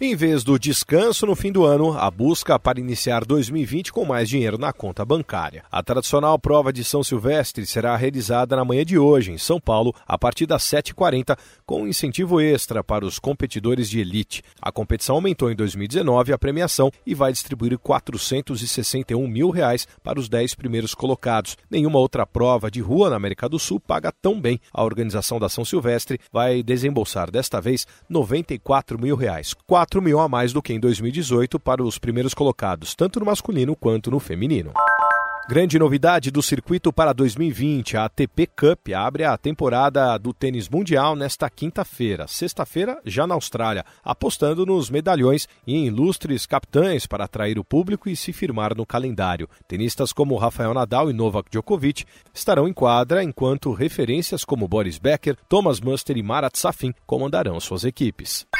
Em vez do descanso no fim do ano, a busca para iniciar 2020 com mais dinheiro na conta bancária. A tradicional prova de São Silvestre será realizada na manhã de hoje, em São Paulo, a partir das 7h40, com um incentivo extra para os competidores de elite. A competição aumentou em 2019 a premiação e vai distribuir 461 mil reais para os 10 primeiros colocados. Nenhuma outra prova de rua na América do Sul paga tão bem. A organização da São Silvestre vai desembolsar desta vez 94 mil reais. 4 mil a mais do que em 2018 para os primeiros colocados, tanto no masculino quanto no feminino. Grande novidade do circuito para 2020, a ATP Cup abre a temporada do tênis mundial nesta quinta-feira, sexta-feira já na Austrália, apostando nos medalhões e em ilustres capitães para atrair o público e se firmar no calendário. Tenistas como Rafael Nadal e Novak Djokovic estarão em quadra, enquanto referências como Boris Becker, Thomas Muster e Marat Safin comandarão suas equipes.